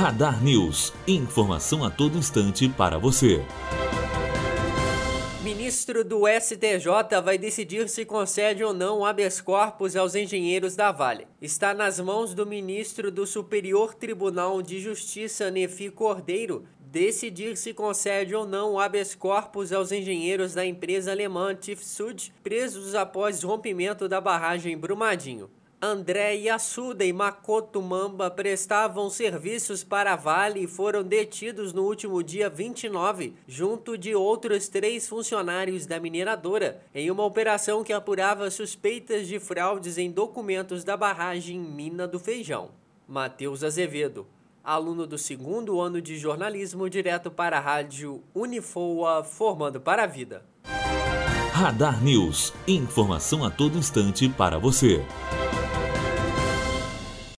Radar News. Informação a todo instante para você. Ministro do STJ vai decidir se concede ou não habeas corpus aos engenheiros da Vale. Está nas mãos do ministro do Superior Tribunal de Justiça, Nefi Cordeiro, decidir se concede ou não habeas corpus aos engenheiros da empresa alemã TIFSUD presos após rompimento da barragem Brumadinho. André Yasuda e Makoto Mamba prestavam serviços para a Vale e foram detidos no último dia 29, junto de outros três funcionários da mineradora, em uma operação que apurava suspeitas de fraudes em documentos da barragem Mina do Feijão. Matheus Azevedo, aluno do segundo ano de jornalismo, direto para a rádio Unifoa, formando para a vida. Radar News. Informação a todo instante para você.